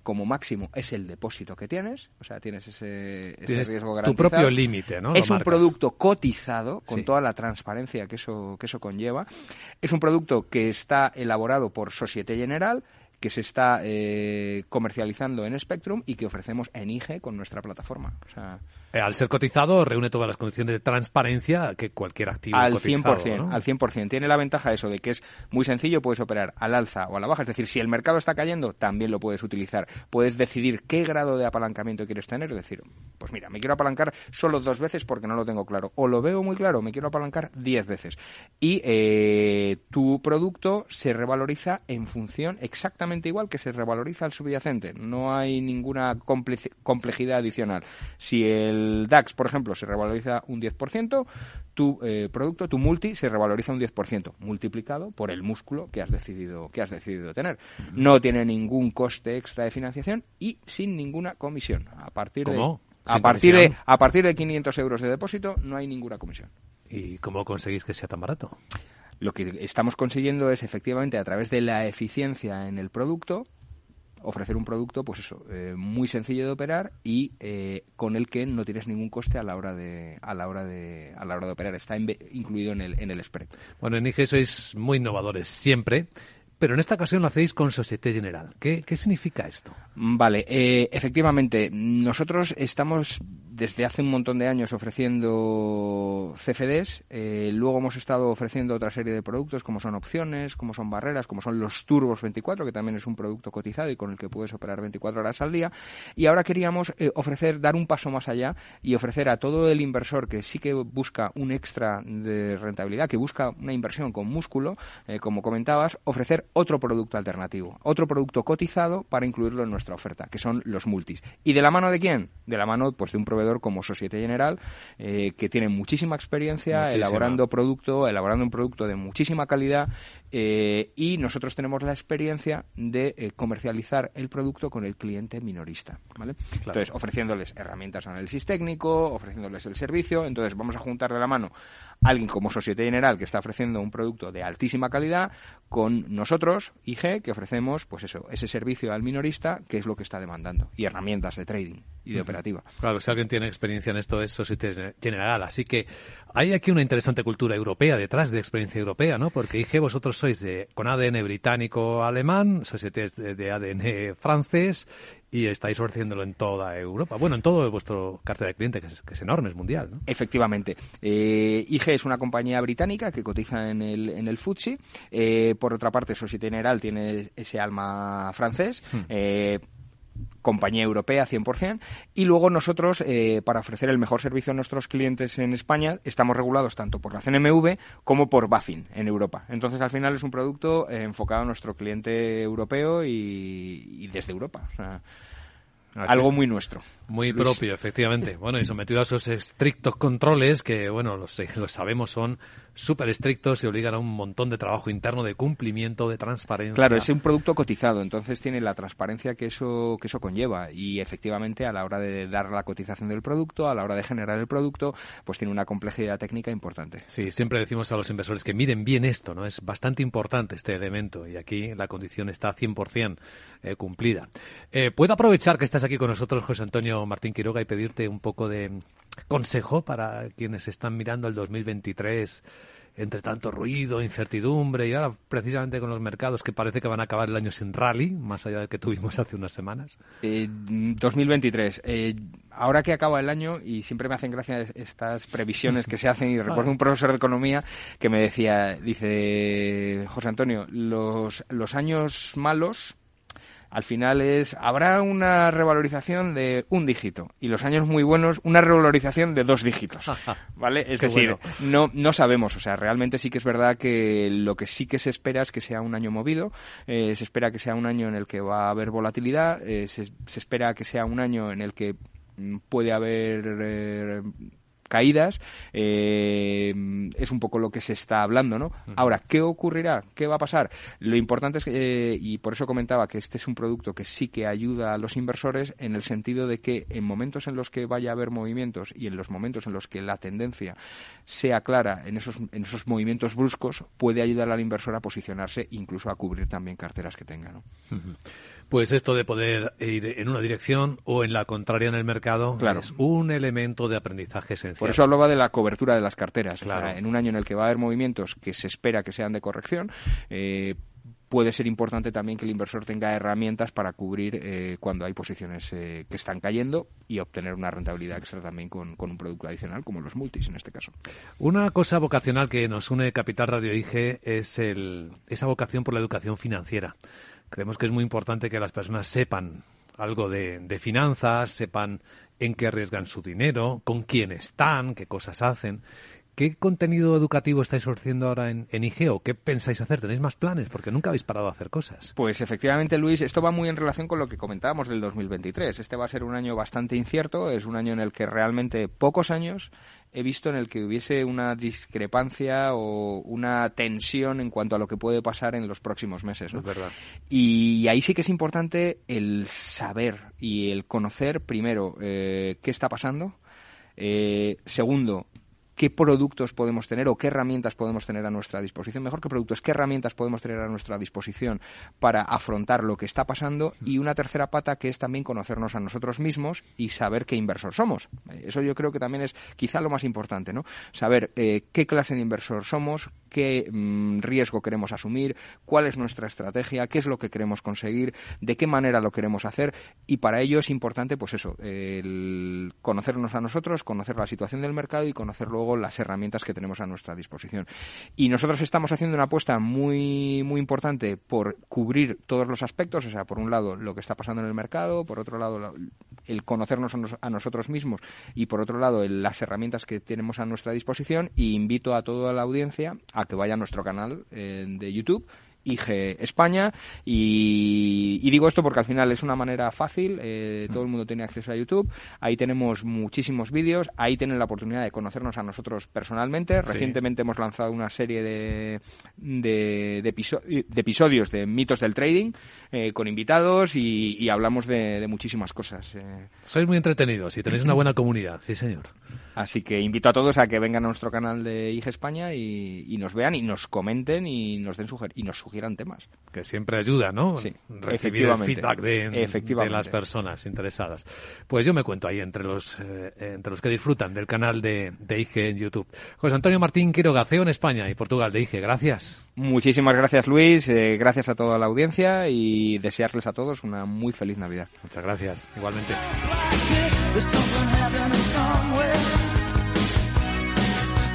como máximo es el depósito que tienes, o sea, tienes ese, ese Tienes riesgo tu garantizado. propio límite, ¿no? Lo Es un marcas. producto cotizado con Sí. toda la transparencia que eso, que eso conlleva. Es un producto que está elaborado por Societe General, que se está eh, comercializando en Spectrum y que ofrecemos en IG con nuestra plataforma. O sea, Eh, al ser cotizado, reúne todas las condiciones de transparencia que cualquier activo al cotizado, 100%, ¿no? al 100%. Tiene la ventaja eso de que es muy sencillo, puedes operar al alza o a la baja, es decir, si el mercado está cayendo, también lo puedes utilizar. Puedes decidir qué grado de apalancamiento quieres tener, es decir, pues mira, me quiero apalancar solo dos veces porque no lo tengo claro, o lo veo muy claro, me quiero apalancar diez veces. Y eh, tu producto se revaloriza en función exactamente igual que se revaloriza el subyacente. No hay ninguna complejidad adicional. Si el DAX, por ejemplo, se revaloriza un 10%, tu eh, producto, tu multi, se revaloriza un 10%, multiplicado por el músculo que has decidido, que has decidido tener. No tiene ningún coste extra de financiación y sin ninguna comisión. A partir ¿Cómo? de ¿Sin a partir de a partir de 500 euros de depósito no hay ninguna comisión. ¿Y cómo conseguís que sea tan barato? Lo que estamos consiguiendo es efectivamente a través de la eficiencia en el producto ofrecer un producto, pues eso, eh, muy sencillo de operar y eh, con el que no tienes ningún coste a la hora de a la hora de a la hora de operar. Está incluido en el en el spread. Bueno, en IG sois muy innovadores siempre, pero en esta ocasión lo hacéis con Societe General. ¿Qué, qué significa esto? Vale, eh, efectivamente, nosotros estamos desde hace un montón de años ofreciendo CFDs, eh, luego hemos estado ofreciendo otra serie de productos como son opciones, como son barreras, como son los Turbos 24, que también es un producto cotizado y con el que puedes operar 24 horas al día. Y ahora queríamos eh, ofrecer, dar un paso más allá y ofrecer a todo el inversor que sí que busca un extra de rentabilidad, que busca una inversión con músculo, eh, como comentabas, ofrecer otro producto alternativo, otro producto cotizado para incluirlo en nuestra oferta, que son los multis. ¿Y de la mano de quién? De la mano pues de un proveedor como Societe General, eh, que tiene muchísima experiencia Muchísima. elaborando producto, elaborando un producto de muchísima calidad eh, y nosotros tenemos la experiencia de eh, comercializar el producto con el cliente minorista, ¿vale? Entonces, ofreciéndoles herramientas de análisis técnico, ofreciéndoles el servicio, entonces vamos a juntar de la mano alguien como Societe General que está ofreciendo un producto de altísima calidad con nosotros, IG, que ofrecemos pues eso, ese servicio al minorista que es lo que está demandando y herramientas de trading y de operativa. Claro, si alguien tiene experiencia en esto es Societe General. Así que hay aquí una interesante cultura europea detrás de experiencia europea, ¿no? Porque IG vosotros sois de, con ADN británico-alemán, Societe de ADN francés y estáis ofreciéndolo en toda Europa. Bueno, en todo vuestro cartera de cliente, que es, que es enorme, es mundial, ¿no? Efectivamente. Eh, IG es una compañía británica que cotiza en el, en el FTSE. Eh, por otra parte, Societe General tiene ese alma francés. Hmm. Eh, compañía europea 100%, y luego nosotros, eh, para ofrecer el mejor servicio a nuestros clientes en España, estamos regulados tanto por la CNMV como por BaFin en Europa. Entonces, al final es un producto eh, enfocado a nuestro cliente europeo y, y desde Europa. O sea, Así. algo muy nuestro. Muy Luis. propio, efectivamente. Bueno, y sometido a esos estrictos controles que, bueno, los, los sabemos son súper estrictos y obligan a un montón de trabajo interno de cumplimiento, de transparencia. Claro, es un producto cotizado, entonces tiene la transparencia que eso, que eso conlleva y efectivamente a la hora de dar la cotización del producto, a la hora de generar el producto, pues tiene una complejidad técnica importante. Sí, siempre decimos a los inversores que miren bien esto, ¿no? Es bastante importante este elemento y aquí la condición está 100% eh, cumplida. Eh, ¿Puedo aprovechar que estás aquí con nosotros, José Antonio Martín Quiroga, y pedirte un poco de consejo para quienes están mirando el 2023 entre tanto ruido, incertidumbre y ahora precisamente con los mercados que parece que van a acabar el año sin rally, más allá del que tuvimos hace unas semanas? Eh, 2023. Eh, ahora que acaba el año, y siempre me hacen gracia estas previsiones que se hacen, y recuerdo un profesor de economía que me decía, dice, José Antonio, los, los años malos al final es habrá una revalorización de un dígito y los años muy buenos una revalorización de dos dígitos vale es Qué decir bueno. no no sabemos o sea realmente sí que es verdad que lo que sí que se espera es que sea un año movido eh, se espera que sea un año en el que va a haber volatilidad eh, se, se espera que sea un año en el que mm, puede haber eh, caídas eh, es un poco lo que se está hablando no ahora qué ocurrirá qué va a pasar lo importante es que eh, y por eso comentaba que este es un producto que sí que ayuda a los inversores en el sentido de que en momentos en los que vaya a haber movimientos y en los momentos en los que la tendencia sea clara en esos en esos movimientos bruscos puede ayudar al inversor a posicionarse incluso a cubrir también carteras que tenga ¿no? Pues esto de poder ir en una dirección o en la contraria en el mercado Claro. es un elemento de aprendizaje esencial. Por eso hablaba de la cobertura de las carteras. O sea, Claro. en un año en el que va a haber movimientos que se espera que sean de corrección, eh, puede ser importante también que el inversor tenga herramientas para cubrir eh, cuando hay posiciones eh, que están cayendo y obtener una rentabilidad extra también con, con, un producto adicional como los multis en este caso. Una cosa vocacional que nos une Capital Radio IG es el, esa vocación por la educación financiera. Creemos que es muy importante que las personas sepan algo de, de finanzas, sepan en qué arriesgan su dinero, con quién están, qué cosas hacen. ¿Qué contenido educativo estáis ofreciendo ahora en, en, IGEO? ¿Qué pensáis hacer? ¿Tenéis más planes? Porque nunca habéis parado a hacer cosas. Pues efectivamente, Luis, esto va muy en relación con lo que comentábamos del 2023. Este va a ser un año bastante incierto, es un año en el que realmente pocos años he visto en el que hubiese una discrepancia o una tensión en cuanto a lo que puede pasar en los próximos meses. ¿no? Es verdad. Y ahí sí que es importante el saber y el conocer, primero, eh, qué está pasando. Eh, segundo, qué productos podemos tener o qué herramientas podemos tener a nuestra disposición. Mejor que productos, qué herramientas podemos tener a nuestra disposición para afrontar lo que está pasando. Y una tercera pata que es también conocernos a nosotros mismos y saber qué inversor somos. Eso yo creo que también es quizá lo más importante, ¿no? Saber eh, qué clase de inversor somos, qué mmm, riesgo queremos asumir, cuál es nuestra estrategia, qué es lo que queremos conseguir, de qué manera lo queremos hacer. Y para ello es importante, pues eso, conocernos a nosotros, conocer la situación del mercado y conocer luego las herramientas que tenemos a nuestra disposición. Y nosotros estamos haciendo una apuesta muy, muy importante por cubrir todos los aspectos, o sea, por un lado lo que está pasando en el mercado, por otro lado el conocernos a nosotros mismos y por otro lado las herramientas que tenemos a nuestra disposición y invito a toda la audiencia a que vaya a nuestro canal eh, de YouTube IG España y, y, digo esto porque al final es una manera fácil, eh, todo el mundo tiene acceso a YouTube, ahí tenemos muchísimos vídeos, ahí tienen la oportunidad de conocernos a nosotros personalmente, recientemente hemos lanzado una serie de, de, de, episo de episodios de mitos del trading eh, con invitados y, y hablamos de, de, muchísimas cosas. Eh. Sois muy entretenidos y tenéis una buena comunidad, sí señor. Así que invito a todos a que vengan a nuestro canal de IG España y, y nos vean y nos comenten y nos den suger y nos sugieran temas. Que siempre ayuda, ¿no? Sí, Recibir el feedback de, de, las personas interesadas. Pues yo me cuento ahí entre los eh, entre los que disfrutan del canal de, de IG en YouTube. José Antonio Martín Quiroga, CEO en España y Portugal de IG. Gracias. Muchísimas gracias, Luis. Eh, gracias a toda la audiencia y desearles a todos una muy feliz Navidad. Muchas gracias. Igualmente.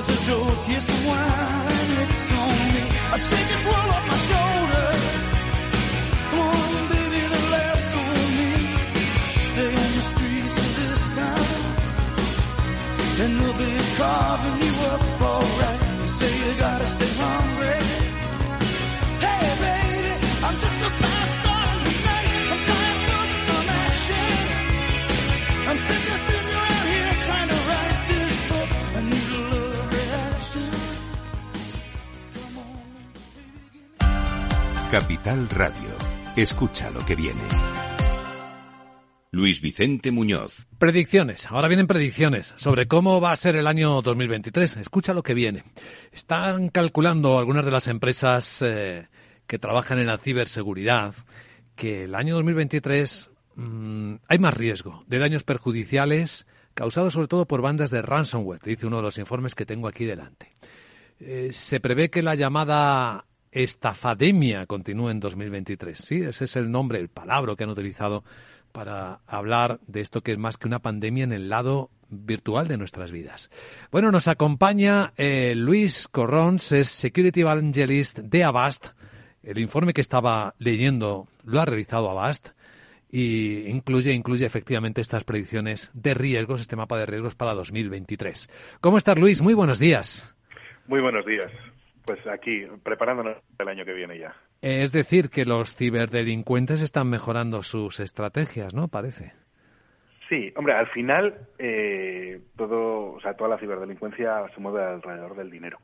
There's a joke, yes, a wine, it's on me. I shake this world off my shoulders. Come on, baby, the laughs on me. Stay on the streets of this town. And they'll be carving you up alright. You say you gotta stay hungry. Capital Radio. Escucha lo que viene. Luis Vicente Muñoz. Predicciones. Ahora vienen predicciones sobre cómo va a ser el año 2023. Escucha lo que viene. Están calculando algunas de las empresas eh, que trabajan en la ciberseguridad que el año 2023 mmm, hay más riesgo de daños perjudiciales causados sobre todo por bandas de ransomware, dice uno de los informes que tengo aquí delante. Eh, se prevé que la llamada estafademia continúe en 2023. Sí, ese es el nombre, el palabra que han utilizado para hablar de esto que es más que una pandemia en el lado virtual de nuestras vidas. Bueno, nos acompaña eh, Luis Corrons, es Security Evangelist de Avast. El informe que estaba leyendo lo ha realizado Avast y incluye, incluye efectivamente estas predicciones de riesgos, este mapa de riesgos para 2023. ¿Cómo estás, Luis? Muy buenos días. Muy buenos días. Pues aquí, preparándonos el año que viene ya. Es decir, que los ciberdelincuentes están mejorando sus estrategias, ¿no? Parece. Sí, hombre, al final eh, todo, o sea, toda la ciberdelincuencia se mueve alrededor del dinero.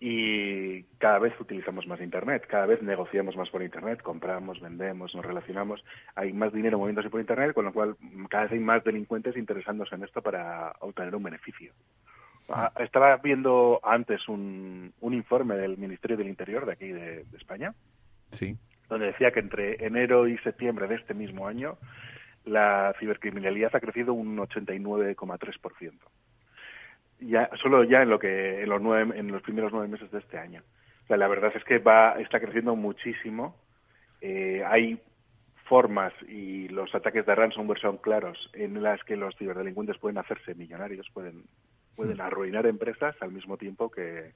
y cada vez utilizamos más Internet, cada vez negociamos más por Internet, compramos, vendemos, nos relacionamos, hay más dinero moviéndose por Internet, con lo cual cada vez hay más delincuentes interesándose en esto para obtener un beneficio. Ah, Estaba viendo antes un, un informe del Ministerio del Interior de aquí de, de España, Sí. donde decía que entre enero y septiembre de este mismo año la cibercriminalidad ha crecido un 89,3%. Ya, solo ya en lo que en los nueve, en los primeros nueve meses de este año. O sea, la verdad es que va está creciendo muchísimo. Eh, hay formas y los ataques de ransomware son claros en las que los ciberdelincuentes pueden hacerse millonarios, pueden pueden arruinar empresas al mismo tiempo que,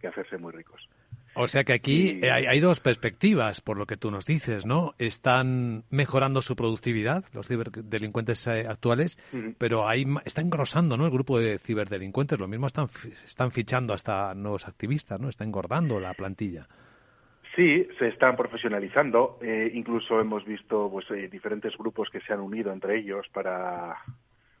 que hacerse muy ricos. O sea que aquí Y- hay, hay dos perspectivas, por lo que tú nos dices, ¿no? Están mejorando su productividad, los ciberdelincuentes eh, actuales, pero hay, ma- está engrosando, ¿no? El grupo de ciberdelincuentes. Lo mismo están, están fichando hasta nuevos activistas, ¿no? Está engordando la plantilla. Sí, se están profesionalizando. eh, incluso hemos visto pues, eh, diferentes grupos que se han unido entre ellos para,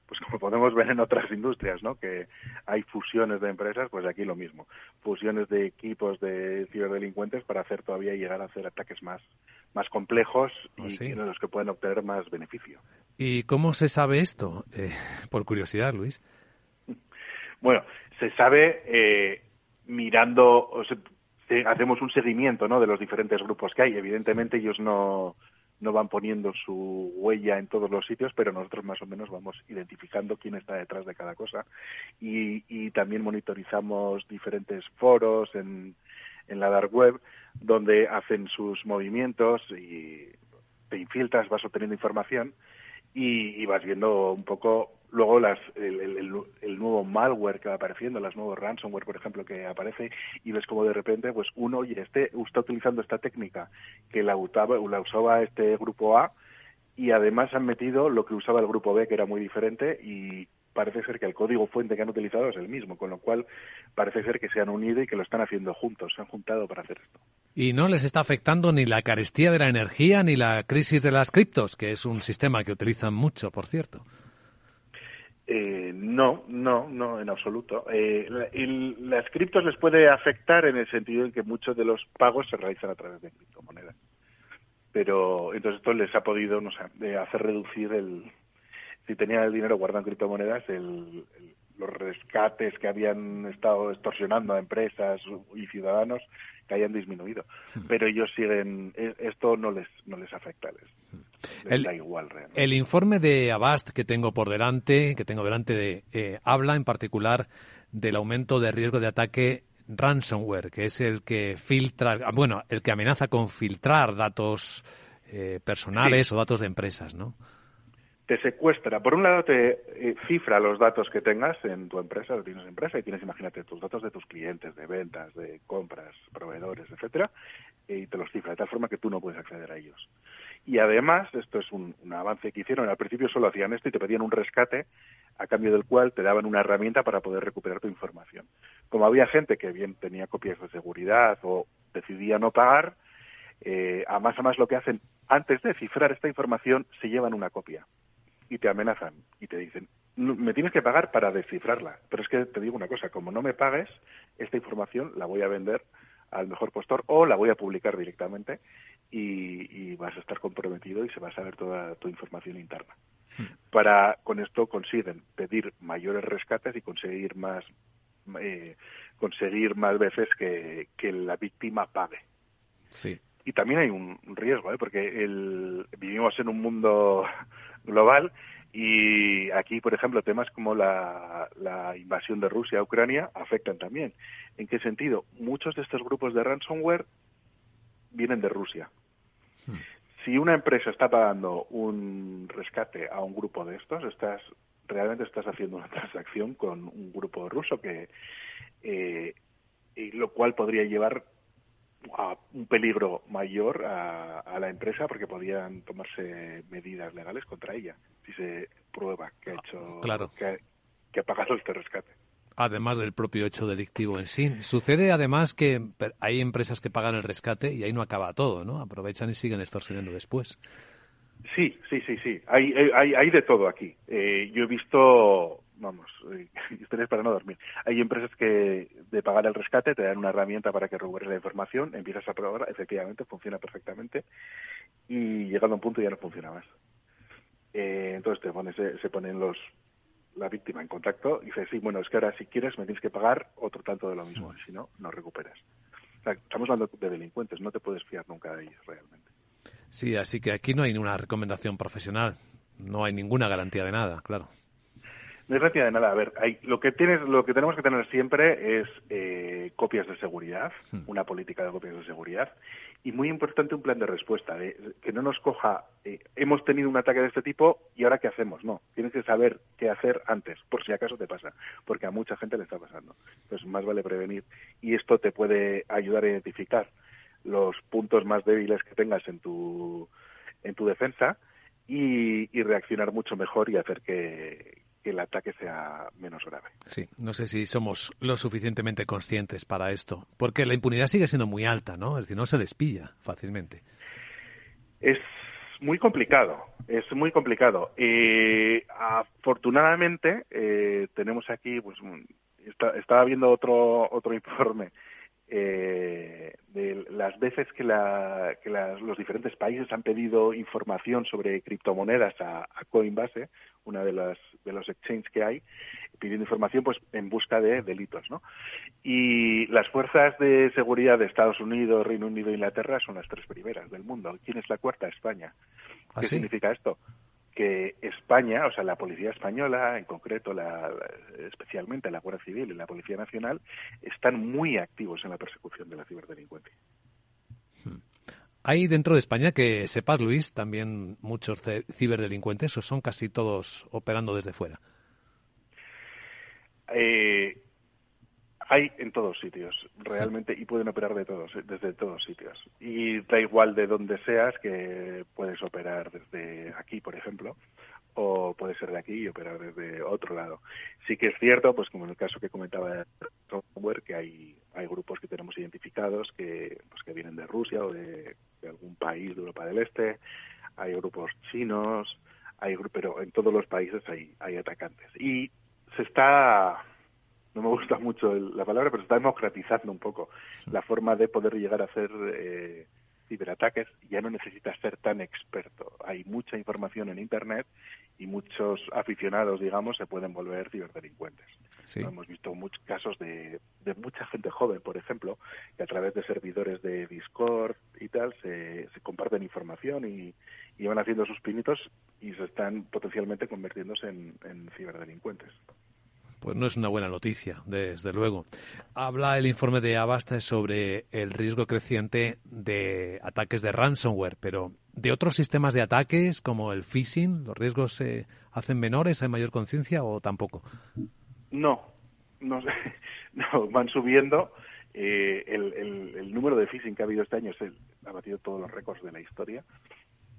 pues como podemos ver en otras industrias, ¿no? Que hay fusiones de empresas, pues aquí lo mismo. Fusiones de equipos de ciberdelincuentes para hacer todavía llegar a hacer ataques más, más complejos y ¿Ah, sí? de los que pueden obtener más beneficio. ¿Y cómo se sabe esto? Eh, por curiosidad, Luis. Bueno, se sabe eh, mirando, o sea, se- hacemos un seguimiento ¿no? de los diferentes grupos que hay. Evidentemente ellos no, no van poniendo su huella en todos los sitios, pero nosotros más o menos vamos identificando quién está detrás de cada cosa. Y, y también monitorizamos diferentes foros en, en la dark web donde hacen sus movimientos y te infiltras, vas obteniendo información y, y vas viendo un poco luego las, el, el- nuevo malware que va apareciendo, las nuevos ransomware, por ejemplo, que aparece y ves como de repente, pues uno, oye, este está utilizando esta técnica que la usaba, la usaba este grupo A y además han metido lo que usaba el grupo B, que era muy diferente y parece ser que el código fuente que han utilizado es el mismo, con lo cual parece ser que se han unido y que lo están haciendo juntos, se han juntado para hacer esto. Y no les está afectando ni la carestía de la energía ni la crisis de las criptos, que es un sistema que utilizan mucho, por cierto. Eh, no, no, no, en absoluto. Eh, la- el- las criptos les puede afectar en el sentido en que muchos de los pagos se realizan a través de criptomonedas. Pero entonces esto les ha podido no sé, hacer reducir el. Si tenían el dinero guardado en criptomonedas, el- el- los rescates que habían estado extorsionando a empresas y ciudadanos que hayan disminuido. Pero ellos siguen. e- Esto no les, no les afecta, les El- da igual realmente. El informe de Avast que tengo por delante, que tengo delante de, eh, habla en particular del aumento de riesgo de ataque ransomware, que es el que filtra, bueno, el que amenaza con filtrar datos eh, personales o datos de empresas, ¿no? te secuestra. Por un lado, te eh, cifra los datos que tengas en tu empresa, tienes empresa y tienes, imagínate, tus datos de tus clientes, de ventas, de compras, proveedores, etcétera, y te los cifra de tal forma que tú no puedes acceder a ellos. Y además, esto es un, un avance que hicieron, al principio solo hacían esto y te pedían un rescate, a cambio del cual te daban una herramienta para poder recuperar tu información. Como había gente que bien tenía copias de seguridad o decidía no pagar, eh, a más a más lo que hacen, antes de cifrar esta información, se llevan una copia y te amenazan y te dicen, "No, me tienes que pagar para descifrarla. Pero es que te digo una cosa, como no me pagues, esta información la voy a vender al mejor postor o la voy a publicar directamente y, y vas a estar comprometido y se va a saber toda tu información interna. Para con esto consiguen pedir mayores rescates y conseguir más eh, conseguir más veces que, que la víctima pague. Sí. Y también hay un un riesgo, ¿eh? porque el, vivimos en un mundo global y aquí, por ejemplo, temas como la, la invasión de Rusia a Ucrania afectan también. ¿En qué sentido? Muchos de estos grupos de ransomware vienen de Rusia. Si una empresa está pagando un rescate a un grupo de estos, estás realmente estás haciendo una transacción con un grupo ruso que eh, y lo cual podría llevar a un peligro mayor a, a la empresa porque podrían tomarse medidas legales contra ella si se prueba que ha hecho Claro. que, ha- que ha pagado este rescate. Además del propio hecho delictivo en sí. Sucede además que hay empresas que pagan el rescate y ahí no acaba todo, ¿no? Aprovechan y siguen extorsionando después. Sí, sí, sí, sí. Hay, hay, hay de todo aquí. Eh, yo he visto vamos, eh, historias para no dormir. Hay empresas que de pagar el rescate te dan una herramienta para que recuperes la información, empiezas a probar, efectivamente funciona perfectamente y llegando a un punto ya no funciona más. Eh, entonces te pones, se, se ponen los la víctima en contacto y dice, sí, bueno, es que ahora si quieres me tienes que pagar otro tanto de lo mismo, si no, no recuperas. O sea, estamos hablando de delincuentes, no te puedes fiar nunca de ellos realmente. Sí, así que aquí no hay ninguna recomendación profesional, no hay ninguna garantía de nada, claro. No hay garantía de nada. A ver, hay, lo que tienes, lo que tenemos que tener siempre es eh, copias de seguridad, una política de copias de seguridad y muy importante un plan de respuesta, de, que no nos coja, eh, hemos tenido un ataque de este tipo y ahora qué hacemos. No, tienes que saber qué hacer antes, por si acaso te pasa, porque a mucha gente le está pasando. Entonces más vale prevenir y esto te puede ayudar a identificar los puntos más débiles que tengas en tu en tu defensa y, y reaccionar mucho mejor y hacer que el ataque sea menos grave. Sí, no sé si somos lo suficientemente conscientes para esto, porque la impunidad sigue siendo muy alta, ¿no? Es decir, no se les pilla fácilmente. Es muy complicado, es muy complicado. Eh, afortunadamente eh, tenemos aquí, pues, un- está- estaba viendo otro otro informe eh, de las veces que, la- que las- los diferentes países han pedido información sobre criptomonedas a, a Coinbase, una de las de los exchanges que hay, pidiendo información pues en busca de delitos, ¿no? Y las fuerzas de seguridad de Estados Unidos, Reino Unido e Inglaterra son las tres primeras del mundo. ¿Quién es la cuarta? España. ¿Ah, ¿Qué sí? significa esto? Que España, o sea, la Policía Española, en concreto, la, especialmente la Guardia Civil y la Policía Nacional, están muy activos en la persecución de la ciberdelincuencia. Hay dentro de España, que sepas, Luis, también muchos ciberdelincuentes, o son casi todos operando desde fuera. Eh, hay en todos sitios, realmente, y pueden operar de todos, desde todos sitios. Y da igual de donde seas, que puedes operar desde aquí, por ejemplo, o puede ser de aquí y operar desde otro lado. Sí que es cierto, pues como en el caso que comentaba de software, que hay, hay grupos que tenemos identificados que, pues, que vienen de Rusia o de, algún país de Europa del Este, hay grupos chinos, hay pero en todos los países hay, hay atacantes. Y se está, no me gusta mucho el- la palabra, pero se está democratizando un poco la forma de poder llegar a hacer eh, ciberataques. Ya no necesitas ser tan experto. Hay mucha información en Internet y muchos aficionados, digamos, se pueden volver ciberdelincuentes. Sí. ¿no? Hemos visto muchos casos de, de mucha gente joven, por ejemplo, que a través de servidores de Discord y tal se, se comparten información y, y van haciendo sus pinitos y se están potencialmente convirtiéndose en, en ciberdelincuentes. Pues no es una buena noticia, desde luego. Habla el informe de Avasta sobre el riesgo creciente de ataques de ransomware, pero de otros sistemas de ataques como el phishing, ¿los riesgos se hacen menores, hay mayor conciencia o tampoco? No, no, no van subiendo. Eh, el, número de phishing que ha habido este año es ha batido todos los récords de la historia.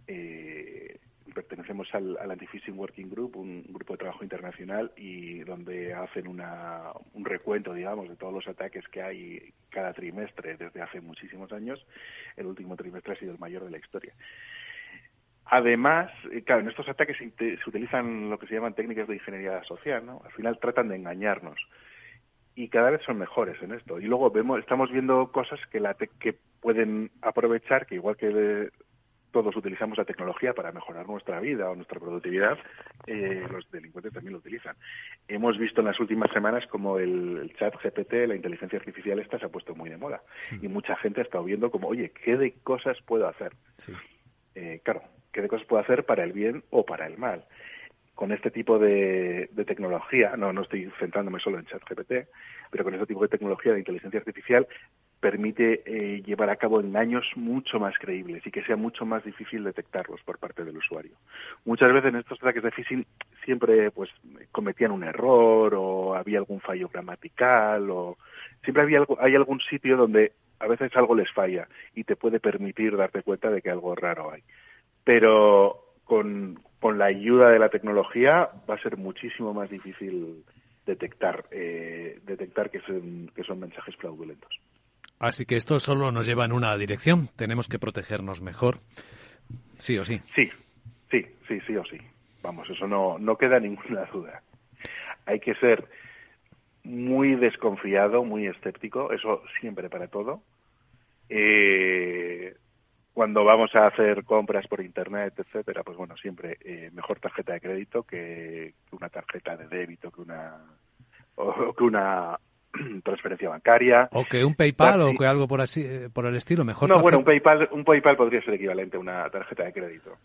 Eh, pertenecemos al, al Anti-Phishing Working Group, un grupo de trabajo internacional y donde hacen una, un recuento, digamos, de todos los ataques que hay cada trimestre desde hace muchísimos años. El último trimestre ha sido el mayor de la historia. Además, eh, claro, en estos ataques se, utilizan lo que se llaman técnicas de ingeniería social, ¿no? Al final tratan de engañarnos y cada vez son mejores en esto. Y luego vemos, estamos viendo cosas que la que pueden aprovechar, que igual que todos utilizamos la tecnología para mejorar nuestra vida o nuestra productividad, eh, los delincuentes también lo utilizan. Hemos visto en las últimas semanas como el, el chat GPT, la inteligencia artificial esta se ha puesto muy de moda y mucha gente ha estado viendo como, oye, ¿qué de cosas puedo hacer? Eh, claro, ¿qué de cosas puedo hacer para el bien o para el mal? Con este tipo de, de tecnología, no, no estoy centrándome solo en ChatGPT, pero con este tipo de tecnología de inteligencia artificial permite eh, llevar a cabo engaños mucho más creíbles y que sea mucho más difícil detectarlos por parte del usuario. Muchas veces en estos ataques de phishing siempre pues cometían un error o había algún fallo gramatical o siempre había algo, hay algún sitio donde a veces algo les falla y te puede permitir darte cuenta de que algo raro hay. Pero con, con la ayuda de la tecnología va a ser muchísimo más difícil detectar eh, detectar que son, que son mensajes fraudulentos. Así que esto solo nos lleva en una dirección. Tenemos que protegernos mejor. Sí o sí. Sí, sí, sí, sí o sí. Vamos, eso no, no queda ninguna duda. hay que ser muy desconfiado, muy escéptico, eso siempre para todo. Eh, cuando vamos a hacer compras por internet, etcétera, pues bueno, siempre eh, mejor tarjeta de crédito que, que una tarjeta de débito, que una o que una transferencia bancaria. O que un PayPal o que algo por así eh, por el estilo, mejor. No, bueno, un PayPal, un PayPal podría ser equivalente a una tarjeta de crédito.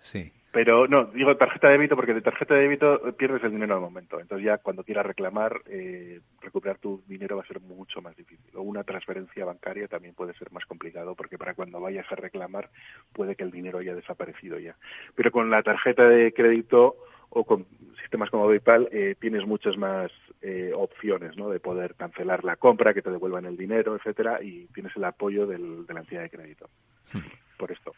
Sí. Pero no, digo tarjeta de débito porque de tarjeta de débito pierdes el dinero al momento. Entonces ya cuando quieras reclamar, eh, recuperar tu dinero va a ser mucho más difícil. O una transferencia bancaria también puede ser más complicado porque para cuando vayas a reclamar puede que el dinero haya desaparecido ya. Pero con la tarjeta de crédito o con sistemas como PayPal eh, tienes muchas más eh, opciones ¿no? de poder cancelar la compra, que te devuelvan el dinero, etcétera, y tienes el apoyo del- de la entidad de crédito. Por esto.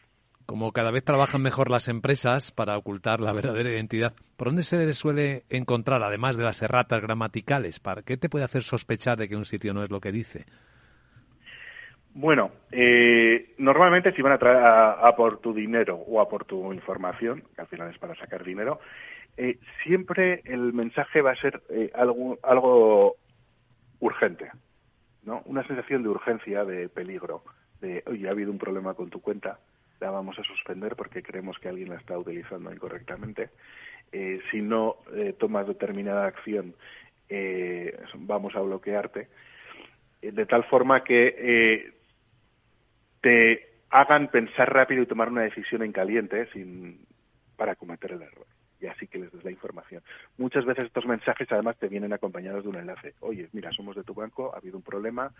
Como cada vez trabajan mejor las empresas para ocultar la verdadera identidad, ¿por dónde se les suele encontrar, además de las erratas gramaticales? ¿Para qué te puede hacer sospechar de que un sitio no es lo que dice? Bueno, eh, normalmente si van a, a, a por tu dinero o a por tu información, que al final es para sacar dinero, eh, siempre el mensaje va a ser eh, algo, algo urgente, ¿no? Una sensación de urgencia, de peligro, de, oye, ha habido un problema con tu cuenta, la vamos a suspender porque creemos que alguien la está utilizando incorrectamente. Eh, si no eh, tomas determinada acción, vamos a bloquearte. De tal forma que te hagan pensar rápido y tomar una decisión en caliente sin para cometer el error y así que les des la información. Muchas veces estos mensajes además te vienen acompañados de un enlace. Oye, mira, somos de tu banco, ha habido un problema,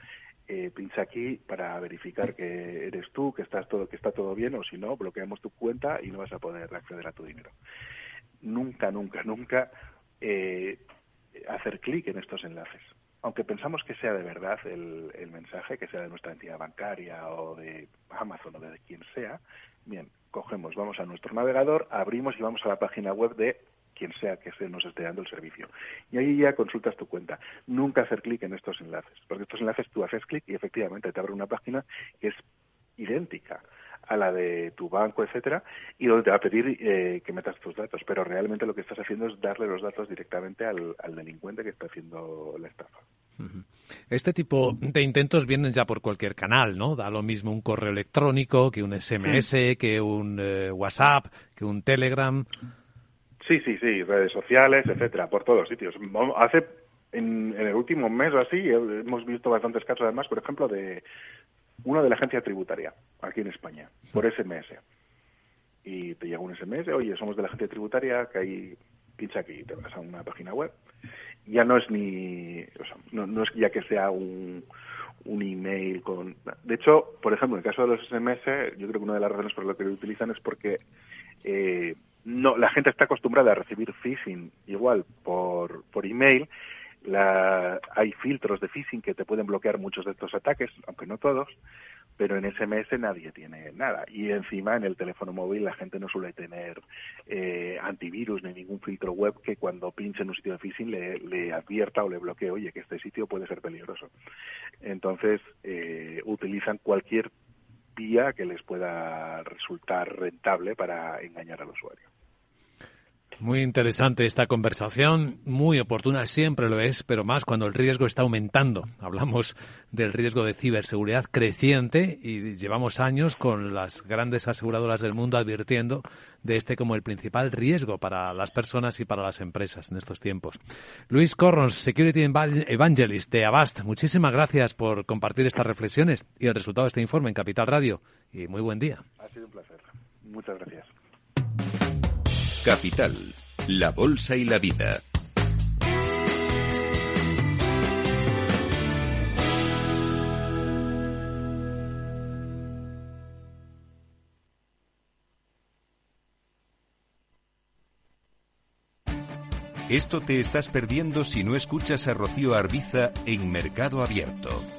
eh, pincha aquí para verificar que eres tú, que estás todo, que está todo bien, o si no, bloqueamos tu cuenta y no vas a poder acceder a tu dinero. Nunca, nunca, nunca eh, hacer clic en estos enlaces. Aunque pensamos que sea de verdad el, el mensaje, que sea de nuestra entidad bancaria o de Amazon o de quien sea, bien, cogemos, vamos a nuestro navegador, abrimos y vamos a la página web de quien sea que se nos esté dando el servicio. Y ahí ya consultas tu cuenta. Nunca hacer clic en estos enlaces, porque estos enlaces tú haces clic y efectivamente te abre una página que es idéntica a la de tu banco, etcétera, y donde te va a pedir eh, que metas tus datos. Pero realmente lo que estás haciendo es darle los datos directamente al, al delincuente que está haciendo la estafa. Este tipo de intentos vienen ya por cualquier canal, ¿no? Da lo mismo un correo electrónico que un SMS, que un eh, WhatsApp, que un Telegram. Sí, sí, sí, redes sociales, etcétera, por todos los sitios. Hace en, en el último mes o así hemos visto bastantes casos, además, por ejemplo, de uno de la agencia tributaria aquí en España, por SMS. Y te llega un SMS, oye, somos de la agencia tributaria, que hay pincha aquí, te vas a una página web. Ya no es ni, o sea, no, no es ya que sea un, un email con... De hecho, por ejemplo, en el caso de los SMS, yo creo que una de las razones por las que lo utilizan es porque eh, no, la gente está acostumbrada a recibir phishing igual por, por email. La, hay filtros de phishing que te pueden bloquear muchos de estos ataques, aunque no todos, pero en SMS nadie tiene nada. Y encima en el teléfono móvil la gente no suele tener eh, antivirus ni ningún filtro web que cuando pinche en un sitio de phishing le, advierta o le bloquee, oye, que este sitio puede ser peligroso. Entonces eh, utilizan cualquier vía que les pueda resultar rentable para engañar al usuario. Muy interesante esta conversación, muy oportuna, siempre lo es, pero más cuando el riesgo está aumentando. Hablamos del riesgo de ciberseguridad creciente y llevamos años con las grandes aseguradoras del mundo advirtiendo de este como el principal riesgo para las personas y para las empresas en estos tiempos. Luis Corrons, Security Evangelist de Avast, muchísimas gracias por compartir estas reflexiones y el resultado de este informe en Capital Radio. Y muy buen día. Ha sido un placer. Muchas gracias. Capital, la Bolsa y la Vida. Esto te estás perdiendo si no escuchas a Rocío Arbiza en Mercado Abierto.